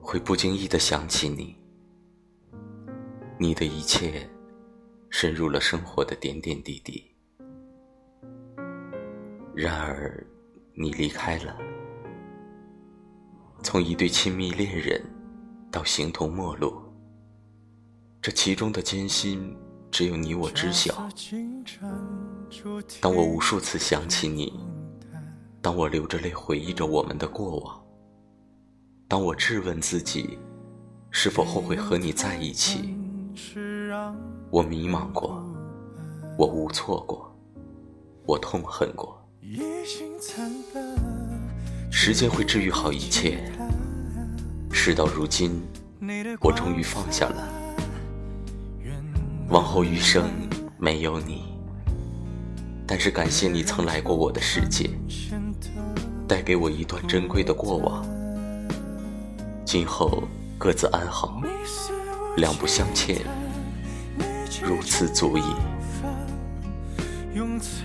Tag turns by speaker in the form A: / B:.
A: 会不经意的想起你，你的一切深入了生活的点点滴滴。然而，你离开了，从一对亲密恋人到形同陌路，这其中的艰辛，只有你我知晓。当我无数次想起你，当我流着泪回忆着我们的过往，当我质问自己是否后悔和你在一起，我迷茫过，我无措过，我痛恨过。时间会治愈好一切。事到如今，我终于放下了，往后余生没有你。但是感谢你曾来过我的世界，带给我一段珍贵的过往。今后各自安好，两不相欠，如此足矣。用词